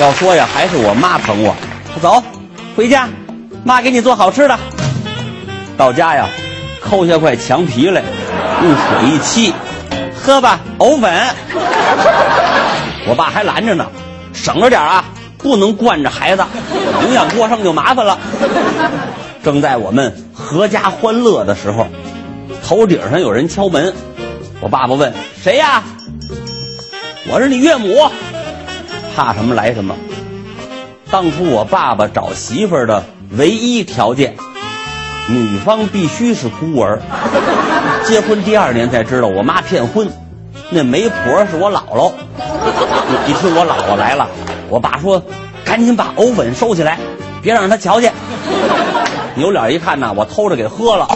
要说呀，还是我妈疼我。走，回家，妈给你做好吃的。到家呀，抠下块墙皮来，用水一沏，喝吧，藕粉。我爸还拦着呢，省着点啊，不能惯着孩子，营养过剩就麻烦了。正在我们阖家欢乐的时候，头顶上有人敲门。我爸爸问：“谁呀？”我是你岳母。怕什么来什么。当初我爸爸找媳妇儿的唯一条件，女方必须是孤儿。结婚第二年才知道我妈骗婚，那媒婆是我姥姥。一听我姥姥来了，我爸说：“赶紧把藕粉收起来，别让她瞧见。”扭脸一看呐，我偷着给喝了。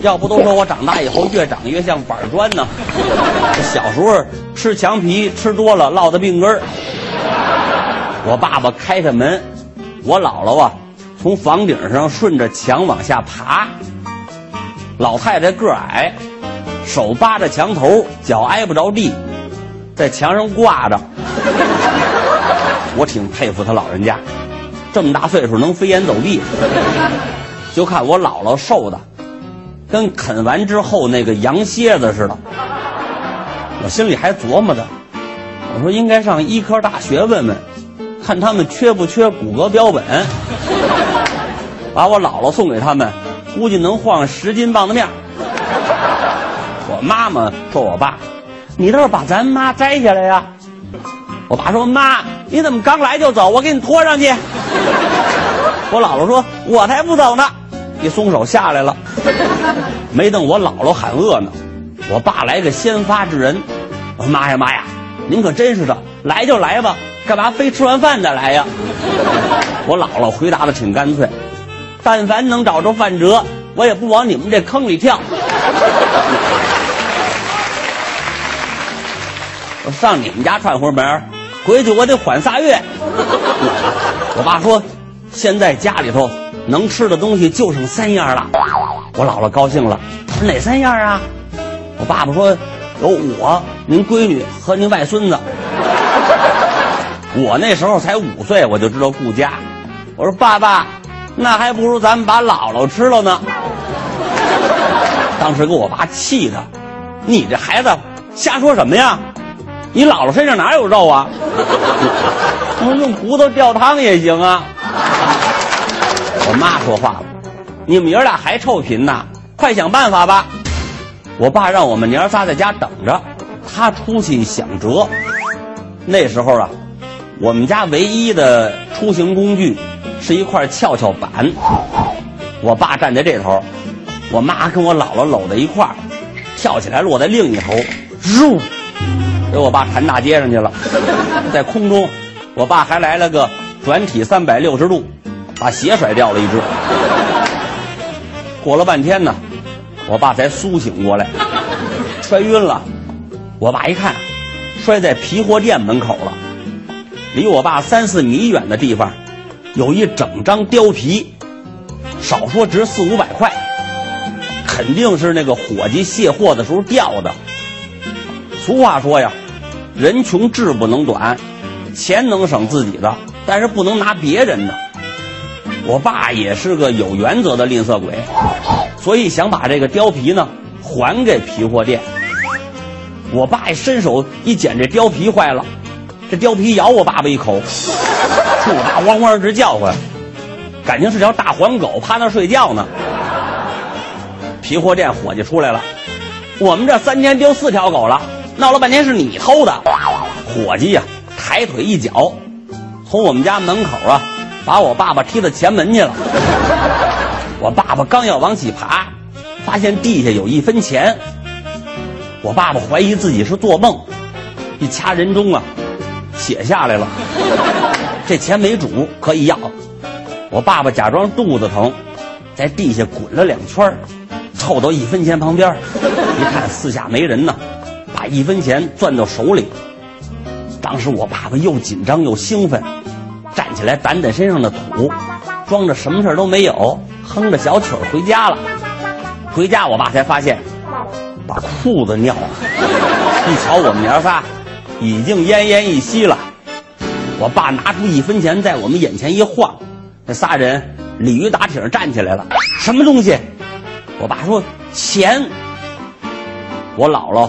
要不都说我长大以后越长越像板砖呢？小时候吃墙皮吃多了落的病根儿。我爸爸开开门，我姥姥啊从房顶上顺着墙往下爬。老太太个矮，手扒着墙头，脚挨不着地，在墙上挂着。我挺佩服他老人家，这么大岁数能飞檐走壁。就看我姥姥瘦的。跟啃完之后那个羊蝎子似的，我心里还琢磨着，我说应该上医科大学问问，看他们缺不缺骨骼标本，把我姥姥送给他们，估计能换十斤棒子面。我妈妈说我爸，你倒是把咱妈摘下来呀。我爸说妈，你怎么刚来就走？我给你拖上去。我姥姥说，我才不走呢。一松手下来了，没等我姥姥喊饿呢，我爸来个先发制人。我说妈呀妈呀，您可真是的，来就来吧，干嘛非吃完饭再来呀？我姥姥回答的挺干脆，但凡能找着饭辙，我也不往你们这坑里跳。我上你们家串会门，回去我得缓仨月。我爸说，现在家里头。能吃的东西就剩三样了，我姥姥高兴了，哪三样啊？我爸爸说有我、您闺女和您外孙子。我那时候才五岁，我就知道顾家。我说爸爸，那还不如咱们把姥姥吃了呢。当时给我爸气的，你这孩子瞎说什么呀？你姥姥身上哪有肉啊？用骨头吊汤也行啊。我妈说话了：“你们爷俩还臭贫呢，快想办法吧！”我爸让我们娘仨在家等着，他出去想辙。那时候啊，我们家唯一的出行工具是一块跷跷板。我爸站在这头，我妈跟我姥姥搂在一块儿，跳起来落在另一头，咻，给我爸弹大街上去了。在空中，我爸还来了个转体三百六十度。把鞋甩掉了一只。过了半天呢，我爸才苏醒过来，摔晕了。我爸一看，摔在皮货店门口了。离我爸三四米远的地方，有一整张貂皮，少说值四五百块，肯定是那个伙计卸货的时候掉的。俗话说呀，人穷志不能短，钱能省自己的，但是不能拿别人的。我爸也是个有原则的吝啬鬼，所以想把这个貂皮呢还给皮货店。我爸一伸手一捡这貂皮坏了，这貂皮咬我爸爸一口，冲我爸汪汪直叫唤，感情是条大黄狗趴那睡觉呢。皮货店伙计出来了，我们这三天丢四条狗了，闹了半天是你偷的。伙计呀，抬腿一脚，从我们家门口啊。把我爸爸踢到前门去了。我爸爸刚要往起爬，发现地下有一分钱。我爸爸怀疑自己是做梦，一掐人中啊，血下来了。这钱没主，可以要。我爸爸假装肚子疼，在地下滚了两圈，凑到一分钱旁边，一看四下没人呢，把一分钱攥到手里。当时我爸爸又紧张又兴奋。起来，掸掸身上的土，装着什么事儿都没有，哼着小曲儿回家了。回家，我爸才发现，把裤子尿了。一瞧我们娘仨，已经奄奄一息了。我爸拿出一分钱在我们眼前一晃，那仨人鲤鱼打挺站起来了。什么东西？我爸说钱。我姥姥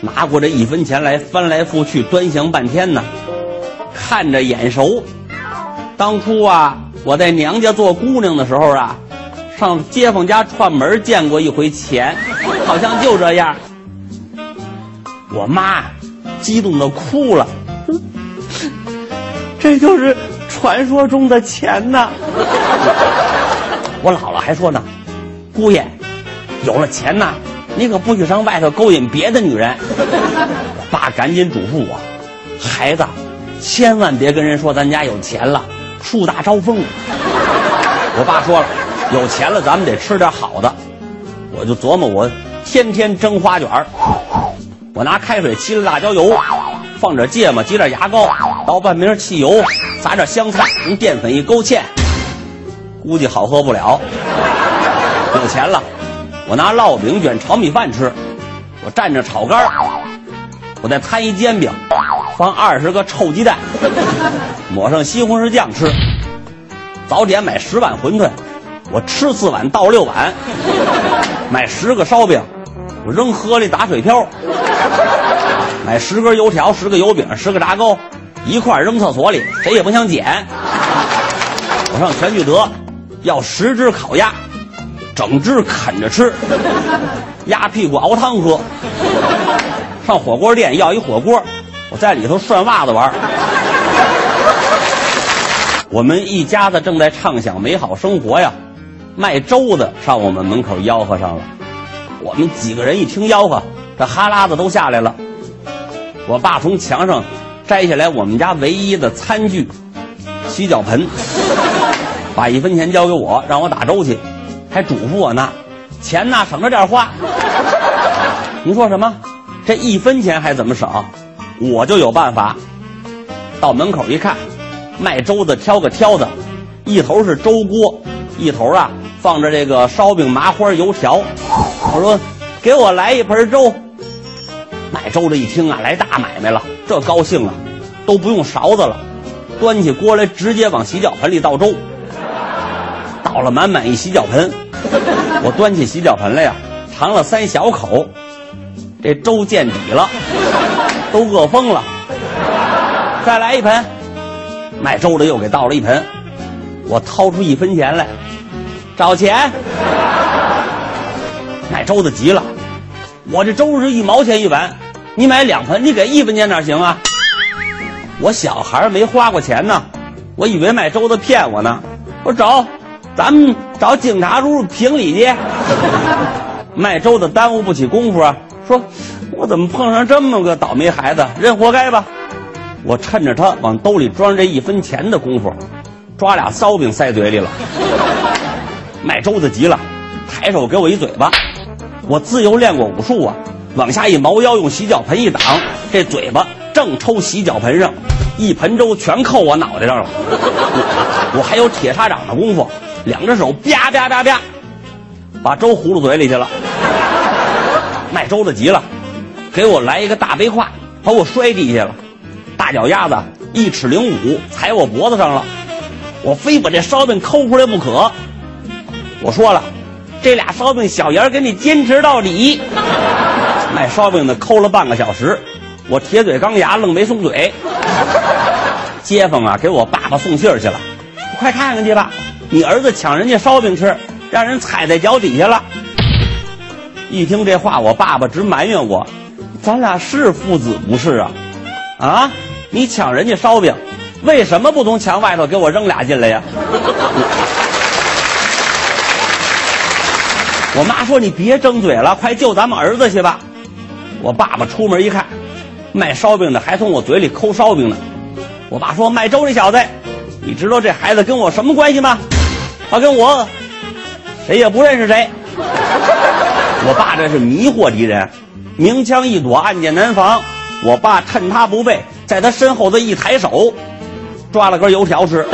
拿过这一分钱来，翻来覆去端详半天呢，看着眼熟。当初啊，我在娘家做姑娘的时候啊，上街坊家串门见过一回钱，好像就这样。我妈激动的哭了，这就是传说中的钱呐！我姥姥还说呢，姑爷，有了钱呐，你可不许上外头勾引别的女人。我爸赶紧嘱咐我，孩子，千万别跟人说咱家有钱了，树大招风。我爸说了，有钱了咱们得吃点好的，我就琢磨我天天蒸花卷儿。我拿开水沏了辣椒油，放点芥末，挤点牙膏，倒半瓶汽油，撒点香菜，用淀粉一勾芡，估计好喝不了。有钱了，我拿烙饼卷炒米饭吃，我蘸着炒肝我再摊一煎饼，放二十个臭鸡蛋，抹上西红柿酱吃。早点买十碗馄饨，我吃四碗倒六碗。买十个烧饼，我扔河里打水漂。买十根油条，十个油饼，十个炸糕，一块扔厕所里，谁也不想捡。我上全聚德要十只烤鸭，整只啃着吃，鸭屁股熬汤喝。上火锅店要一火锅，我在里头涮袜子玩。我们一家子正在畅想美好生活呀，卖粥的上我们门口吆喝上了。我们几个人一听吆喝。这哈喇子都下来了，我爸从墙上摘下来我们家唯一的餐具——洗脚盆，把一分钱交给我，让我打粥去，还嘱咐我呢：“钱呢，省着点花。”您说什么？这一分钱还怎么省？我就有办法。到门口一看，卖粥的挑个挑子，一头是粥锅，一头啊放着这个烧饼、麻花、油条。我说：“给我来一盆粥。”卖粥的一听啊，来大买卖了，这高兴啊，都不用勺子了，端起锅来直接往洗脚盆里倒粥，倒了满满一洗脚盆。我端起洗脚盆来呀，尝了三小口，这粥见底了，都饿疯了。再来一盆，卖粥的又给倒了一盆，我掏出一分钱来，找钱。卖粥的急了。我这粥是一毛钱一碗，你买两盆，你给一分钱哪行啊？我小孩没花过钱呢，我以为卖粥的骗我呢。我找，咱们找警察叔叔评理去。卖粥的耽误不起功夫啊，说，我怎么碰上这么个倒霉孩子，认活该吧。我趁着他往兜里装这一分钱的功夫，抓俩烧饼塞嘴里了。卖粥的急了，抬手给我一嘴巴。我自由练过武术啊，往下一猫腰，用洗脚盆一挡，这嘴巴正抽洗脚盆上，一盆粥全扣我脑袋上了。我还有铁砂掌的功夫，两只手啪啪啪啪，把粥糊入嘴里去了。卖粥的急了，给我来一个大背胯，把我摔地下了。大脚丫子一尺零五踩我脖子上了，我非把这烧饼抠出来不可。我说了。这俩烧饼小爷给你坚持到底。卖烧饼的抠了半个小时，我铁嘴钢牙愣没松嘴。街坊啊，给我爸爸送信儿去了，快看看去吧，你儿子抢人家烧饼吃，让人踩在脚底下了。一听这话，我爸爸直埋怨我：“咱俩是父子不是啊？啊，你抢人家烧饼，为什么不从墙外头给我扔俩进来呀？”我妈说：“你别争嘴了，快救咱们儿子去吧！”我爸爸出门一看，卖烧饼的还从我嘴里抠烧饼呢。我爸说：“卖粥那小子，你知道这孩子跟我什么关系吗？他跟我谁也不认识谁。”我爸这是迷惑敌人，明枪易躲，暗箭难防。我爸趁他不备，在他身后的一抬手，抓了根油条吃。